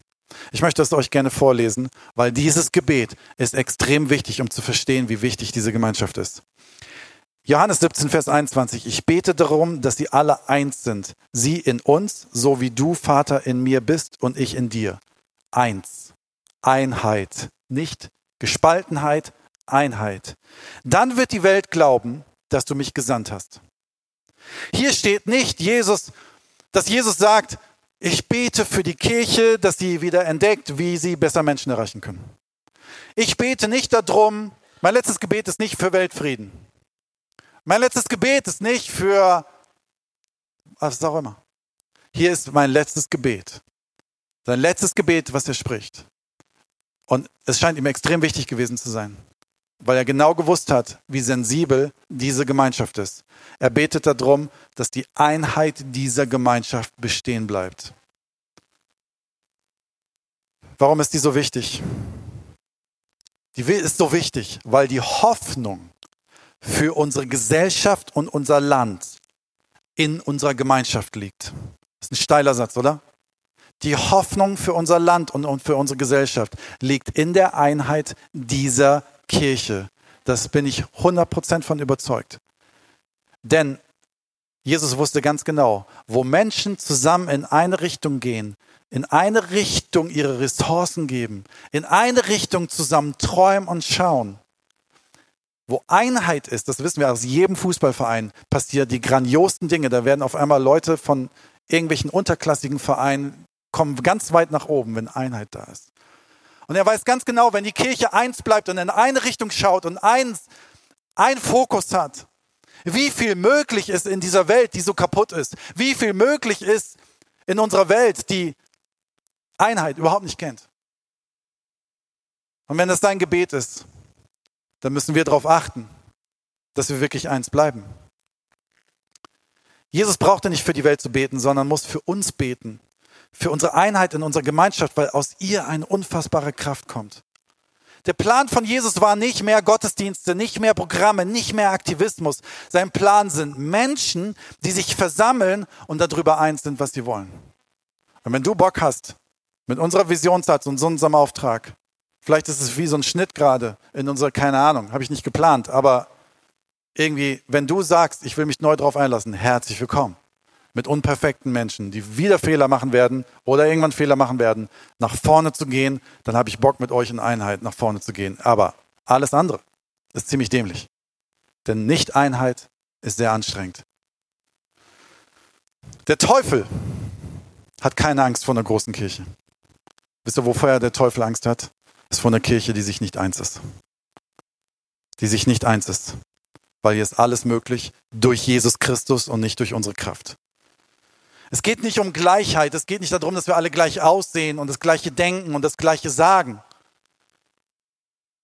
Ich möchte es euch gerne vorlesen, weil dieses Gebet ist extrem wichtig, um zu verstehen, wie wichtig diese Gemeinschaft ist. Johannes 17, Vers 21. Ich bete darum, dass sie alle eins sind. Sie in uns, so wie du, Vater, in mir bist und ich in dir. Eins. Einheit. Nicht Gespaltenheit, Einheit. Dann wird die Welt glauben, dass du mich gesandt hast. Hier steht nicht Jesus, dass Jesus sagt, ich bete für die Kirche, dass sie wieder entdeckt, wie sie besser Menschen erreichen können. Ich bete nicht darum, mein letztes Gebet ist nicht für Weltfrieden. Mein letztes Gebet ist nicht für was auch immer. Hier ist mein letztes Gebet. Sein letztes Gebet, was er spricht. Und es scheint ihm extrem wichtig gewesen zu sein weil er genau gewusst hat, wie sensibel diese Gemeinschaft ist. Er betet darum, dass die Einheit dieser Gemeinschaft bestehen bleibt. Warum ist die so wichtig? Die ist so wichtig, weil die Hoffnung für unsere Gesellschaft und unser Land in unserer Gemeinschaft liegt. Das ist ein steiler Satz, oder? Die Hoffnung für unser Land und für unsere Gesellschaft liegt in der Einheit dieser Kirche. Das bin ich 100% von überzeugt. Denn Jesus wusste ganz genau, wo Menschen zusammen in eine Richtung gehen, in eine Richtung ihre Ressourcen geben, in eine Richtung zusammen träumen und schauen. Wo Einheit ist, das wissen wir aus jedem Fußballverein, passieren die grandiosen Dinge. Da werden auf einmal Leute von irgendwelchen unterklassigen Vereinen kommen ganz weit nach oben, wenn Einheit da ist. Und er weiß ganz genau, wenn die Kirche eins bleibt und in eine Richtung schaut und eins, ein Fokus hat, wie viel möglich ist in dieser Welt, die so kaputt ist, wie viel möglich ist in unserer Welt, die Einheit überhaupt nicht kennt. Und wenn das dein Gebet ist, dann müssen wir darauf achten, dass wir wirklich eins bleiben. Jesus brauchte nicht für die Welt zu beten, sondern muss für uns beten für unsere Einheit in unserer Gemeinschaft, weil aus ihr eine unfassbare Kraft kommt. Der Plan von Jesus war nicht mehr Gottesdienste, nicht mehr Programme, nicht mehr Aktivismus. Sein Plan sind Menschen, die sich versammeln und darüber eins sind, was sie wollen. Und wenn du Bock hast, mit unserer Visionssatz und unserem Auftrag, vielleicht ist es wie so ein Schnitt gerade in unserer, keine Ahnung, habe ich nicht geplant, aber irgendwie, wenn du sagst, ich will mich neu drauf einlassen, herzlich willkommen mit unperfekten Menschen, die wieder Fehler machen werden oder irgendwann Fehler machen werden, nach vorne zu gehen, dann habe ich Bock mit euch in Einheit nach vorne zu gehen. Aber alles andere ist ziemlich dämlich. Denn Nicht-Einheit ist sehr anstrengend. Der Teufel hat keine Angst vor einer großen Kirche. Wisst ihr, wovor der Teufel Angst hat? Ist vor einer Kirche, die sich nicht eins ist. Die sich nicht eins ist. Weil hier ist alles möglich durch Jesus Christus und nicht durch unsere Kraft. Es geht nicht um Gleichheit. Es geht nicht darum, dass wir alle gleich aussehen und das Gleiche denken und das Gleiche sagen.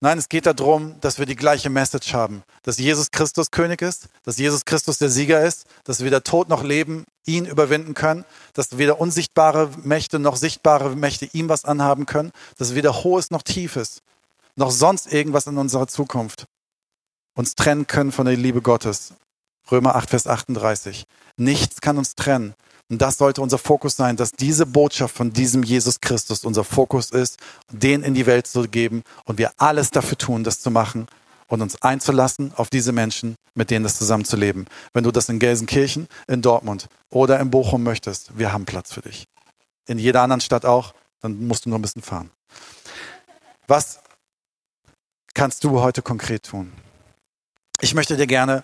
Nein, es geht darum, dass wir die gleiche Message haben. Dass Jesus Christus König ist, dass Jesus Christus der Sieger ist, dass weder Tod noch Leben ihn überwinden können, dass weder unsichtbare Mächte noch sichtbare Mächte ihm was anhaben können, dass weder Hohes noch Tiefes, noch sonst irgendwas in unserer Zukunft uns trennen können von der Liebe Gottes. Römer 8, Vers 38. Nichts kann uns trennen und das sollte unser Fokus sein, dass diese Botschaft von diesem Jesus Christus unser Fokus ist, den in die Welt zu geben und wir alles dafür tun, das zu machen und uns einzulassen auf diese Menschen, mit denen das zusammenzuleben. Wenn du das in Gelsenkirchen, in Dortmund oder in Bochum möchtest, wir haben Platz für dich. In jeder anderen Stadt auch, dann musst du nur ein bisschen fahren. Was kannst du heute konkret tun? Ich möchte dir gerne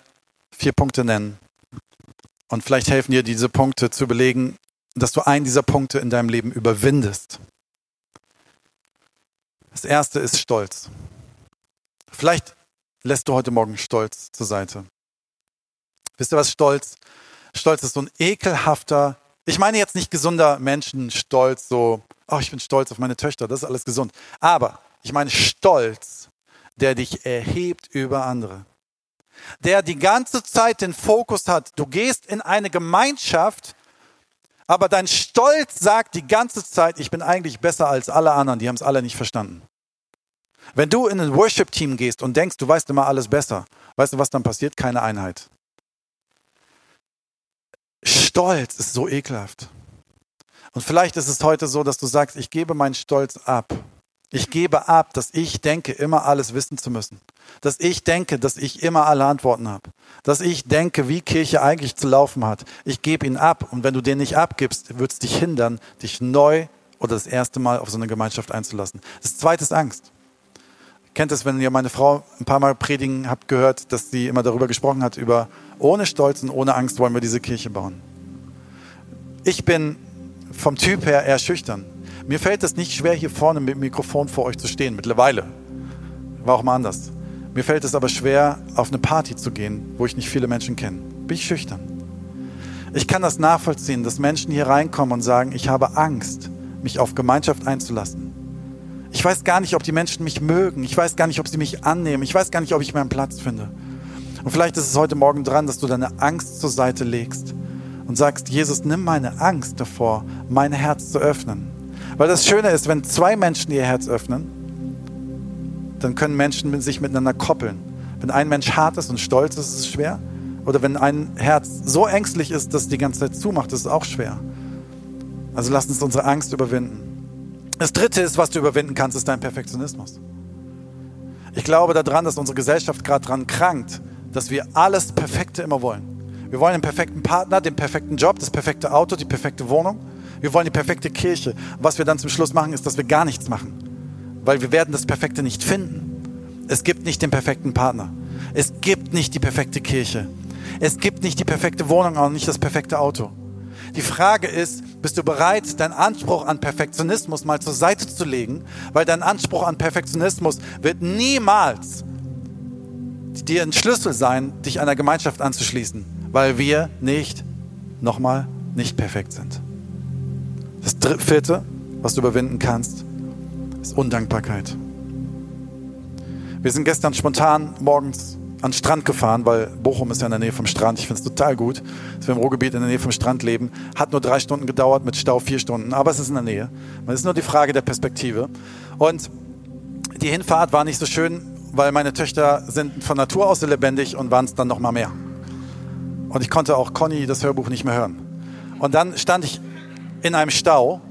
vier Punkte nennen, und vielleicht helfen dir diese Punkte zu überlegen, dass du einen dieser Punkte in deinem Leben überwindest. Das erste ist Stolz. Vielleicht lässt du heute Morgen Stolz zur Seite. Wisst ihr was Stolz? Stolz ist so ein ekelhafter Ich meine jetzt nicht gesunder Menschenstolz, so, oh, ich bin stolz auf meine Töchter, das ist alles gesund. Aber ich meine Stolz, der dich erhebt über andere. Der die ganze Zeit den Fokus hat. Du gehst in eine Gemeinschaft, aber dein Stolz sagt die ganze Zeit, ich bin eigentlich besser als alle anderen, die haben es alle nicht verstanden. Wenn du in ein Worship-Team gehst und denkst, du weißt immer alles besser, weißt du, was dann passiert? Keine Einheit. Stolz ist so ekelhaft. Und vielleicht ist es heute so, dass du sagst, ich gebe meinen Stolz ab. Ich gebe ab, dass ich denke, immer alles wissen zu müssen. Dass ich denke, dass ich immer alle Antworten habe. Dass ich denke, wie Kirche eigentlich zu laufen hat. Ich gebe ihn ab. Und wenn du den nicht abgibst, wird es dich hindern, dich neu oder das erste Mal auf so eine Gemeinschaft einzulassen. Das zweite ist Angst. Ihr kennt es, wenn ihr meine Frau ein paar Mal predigen habt gehört, dass sie immer darüber gesprochen hat, über ohne Stolz und ohne Angst wollen wir diese Kirche bauen. Ich bin vom Typ her eher schüchtern. Mir fällt es nicht schwer, hier vorne mit dem Mikrofon vor euch zu stehen, mittlerweile. War auch mal anders. Mir fällt es aber schwer, auf eine Party zu gehen, wo ich nicht viele Menschen kenne. Bin ich schüchtern. Ich kann das nachvollziehen, dass Menschen hier reinkommen und sagen, ich habe Angst, mich auf Gemeinschaft einzulassen. Ich weiß gar nicht, ob die Menschen mich mögen. Ich weiß gar nicht, ob sie mich annehmen. Ich weiß gar nicht, ob ich meinen Platz finde. Und vielleicht ist es heute Morgen dran, dass du deine Angst zur Seite legst und sagst, Jesus, nimm meine Angst davor, mein Herz zu öffnen. Weil das Schöne ist, wenn zwei Menschen ihr Herz öffnen, dann können Menschen sich miteinander koppeln. Wenn ein Mensch hart ist und stolz ist, ist es schwer. Oder wenn ein Herz so ängstlich ist, dass es die ganze Zeit zumacht, ist es auch schwer. Also lass uns unsere Angst überwinden. Das Dritte ist, was du überwinden kannst, ist dein Perfektionismus. Ich glaube daran, dass unsere Gesellschaft gerade daran krankt, dass wir alles Perfekte immer wollen. Wir wollen den perfekten Partner, den perfekten Job, das perfekte Auto, die perfekte Wohnung. Wir wollen die perfekte Kirche. was wir dann zum Schluss machen, ist, dass wir gar nichts machen. Weil wir werden das Perfekte nicht finden. Es gibt nicht den perfekten Partner. Es gibt nicht die perfekte Kirche. Es gibt nicht die perfekte Wohnung, auch nicht das perfekte Auto. Die Frage ist, bist du bereit, deinen Anspruch an Perfektionismus mal zur Seite zu legen? Weil dein Anspruch an Perfektionismus wird niemals dir ein Schlüssel sein, dich einer Gemeinschaft anzuschließen, weil wir nicht, nochmal, nicht perfekt sind. Das vierte, was du überwinden kannst, ist Undankbarkeit. Wir sind gestern spontan morgens an den Strand gefahren, weil Bochum ist ja in der Nähe vom Strand. Ich finde es total gut, dass wir im Ruhrgebiet in der Nähe vom Strand leben. Hat nur drei Stunden gedauert, mit Stau vier Stunden, aber es ist in der Nähe. Es ist nur die Frage der Perspektive. Und die Hinfahrt war nicht so schön, weil meine Töchter sind von Natur aus so lebendig und waren es dann noch mal mehr. Und ich konnte auch Conny das Hörbuch nicht mehr hören. Und dann stand ich in einem Stau,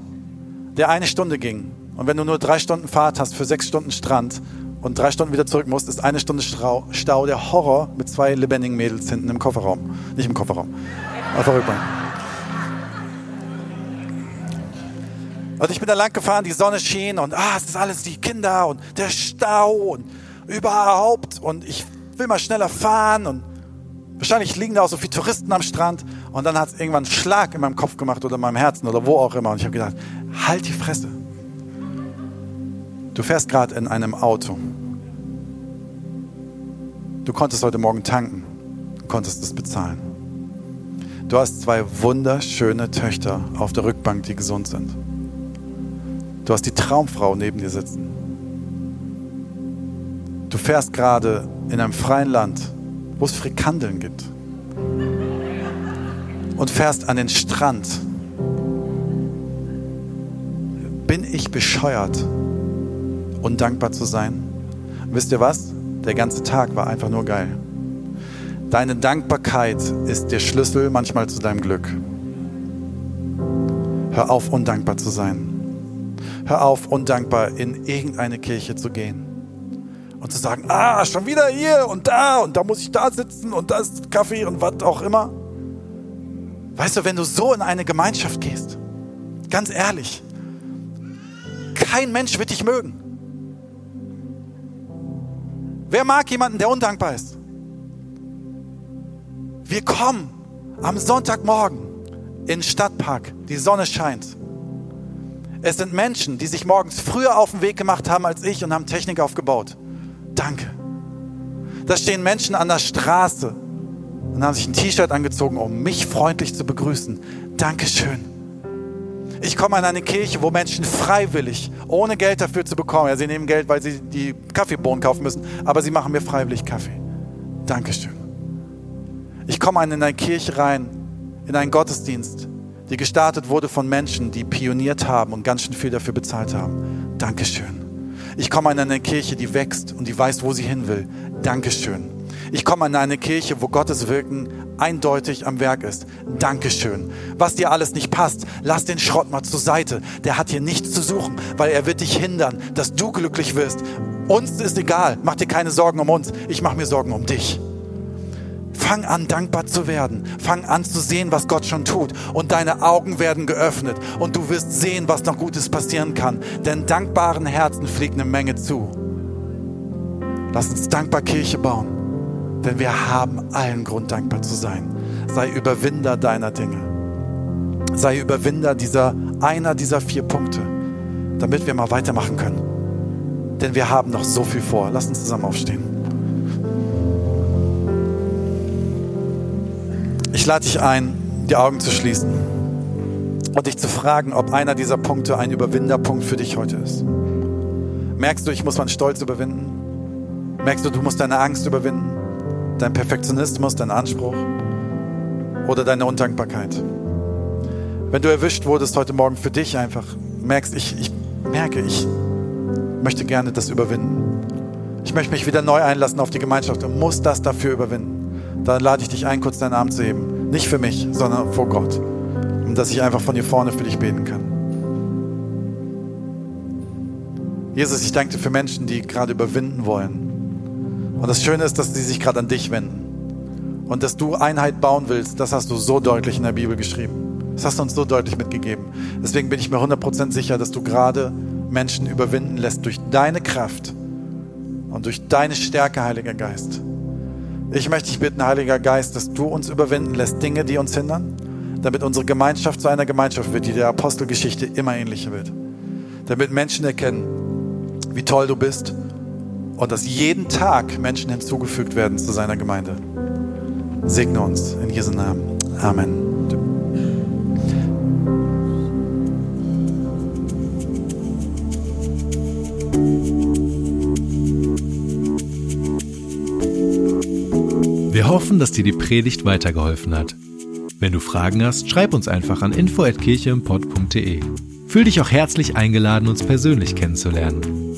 der eine Stunde ging. Und wenn du nur drei Stunden Fahrt hast für sechs Stunden Strand und drei Stunden wieder zurück musst, ist eine Stunde Stau der Horror mit zwei lebendigen Mädels hinten im Kofferraum. Nicht im Kofferraum, auf der Rückbank. Und ich bin da lang gefahren, die Sonne schien und ah, es ist alles die Kinder und der Stau und überhaupt und ich will mal schneller fahren und Wahrscheinlich liegen da auch so viele Touristen am Strand und dann hat es irgendwann einen Schlag in meinem Kopf gemacht oder in meinem Herzen oder wo auch immer. Und ich habe gedacht, halt die Fresse. Du fährst gerade in einem Auto. Du konntest heute Morgen tanken. Du konntest es bezahlen. Du hast zwei wunderschöne Töchter auf der Rückbank, die gesund sind. Du hast die Traumfrau neben dir sitzen. Du fährst gerade in einem freien Land wo es Frikandeln gibt. Und fährst an den Strand. Bin ich bescheuert, undankbar zu sein? wisst ihr was? Der ganze Tag war einfach nur geil. Deine Dankbarkeit ist der Schlüssel manchmal zu deinem Glück. Hör auf, undankbar zu sein. Hör auf, undankbar in irgendeine Kirche zu gehen und zu sagen, ah, schon wieder hier und da und da muss ich da sitzen und da ist Kaffee und was auch immer. Weißt du, wenn du so in eine Gemeinschaft gehst, ganz ehrlich, kein Mensch wird dich mögen. Wer mag jemanden, der undankbar ist? Wir kommen am Sonntagmorgen in den Stadtpark, die Sonne scheint. Es sind Menschen, die sich morgens früher auf den Weg gemacht haben als ich und haben Technik aufgebaut. Danke. Da stehen Menschen an der Straße und haben sich ein T-Shirt angezogen, um mich freundlich zu begrüßen. Dankeschön. Ich komme an eine Kirche, wo Menschen freiwillig, ohne Geld dafür zu bekommen, ja, sie nehmen Geld, weil sie die Kaffeebohnen kaufen müssen, aber sie machen mir freiwillig Kaffee. Dankeschön. Ich komme an eine Kirche rein, in einen Gottesdienst, die gestartet wurde von Menschen, die pioniert haben und ganz schön viel dafür bezahlt haben. Dankeschön. Ich komme an eine Kirche, die wächst und die weiß, wo sie hin will. Dankeschön. Ich komme an eine Kirche, wo Gottes Wirken eindeutig am Werk ist. Dankeschön. Was dir alles nicht passt, lass den Schrott mal zur Seite. Der hat hier nichts zu suchen, weil er wird dich hindern, dass du glücklich wirst. Uns ist egal. Mach dir keine Sorgen um uns. Ich mache mir Sorgen um dich. Fang an, dankbar zu werden. Fang an zu sehen, was Gott schon tut. Und deine Augen werden geöffnet. Und du wirst sehen, was noch Gutes passieren kann. Denn dankbaren Herzen fliegt eine Menge zu. Lass uns dankbar Kirche bauen. Denn wir haben allen Grund, dankbar zu sein. Sei Überwinder deiner Dinge. Sei Überwinder dieser, einer dieser vier Punkte, damit wir mal weitermachen können. Denn wir haben noch so viel vor. Lass uns zusammen aufstehen. Ich lade dich ein, die Augen zu schließen und dich zu fragen, ob einer dieser Punkte ein Überwinderpunkt für dich heute ist. Merkst du, ich muss meinen Stolz überwinden? Merkst du, du musst deine Angst überwinden? Dein Perfektionismus, dein Anspruch oder deine Undankbarkeit? Wenn du erwischt wurdest heute Morgen für dich einfach, merkst, ich, ich merke, ich möchte gerne das überwinden. Ich möchte mich wieder neu einlassen auf die Gemeinschaft und muss das dafür überwinden. Dann lade ich dich ein, kurz deinen Arm zu heben. Nicht für mich, sondern vor Gott. Und dass ich einfach von hier vorne für dich beten kann. Jesus, ich danke dir für Menschen, die gerade überwinden wollen. Und das Schöne ist, dass sie sich gerade an dich wenden. Und dass du Einheit bauen willst, das hast du so deutlich in der Bibel geschrieben. Das hast du uns so deutlich mitgegeben. Deswegen bin ich mir 100% sicher, dass du gerade Menschen überwinden lässt durch deine Kraft und durch deine Stärke, Heiliger Geist. Ich möchte dich bitten, Heiliger Geist, dass du uns überwinden lässt, Dinge, die uns hindern, damit unsere Gemeinschaft zu einer Gemeinschaft wird, die der Apostelgeschichte immer ähnlicher wird. Damit Menschen erkennen, wie toll du bist und dass jeden Tag Menschen hinzugefügt werden zu seiner Gemeinde. Segne uns in Jesu Namen. Amen. Wir hoffen, dass dir die Predigt weitergeholfen hat. Wenn du Fragen hast, schreib uns einfach an info@kircheimpod.de. Fühl dich auch herzlich eingeladen, uns persönlich kennenzulernen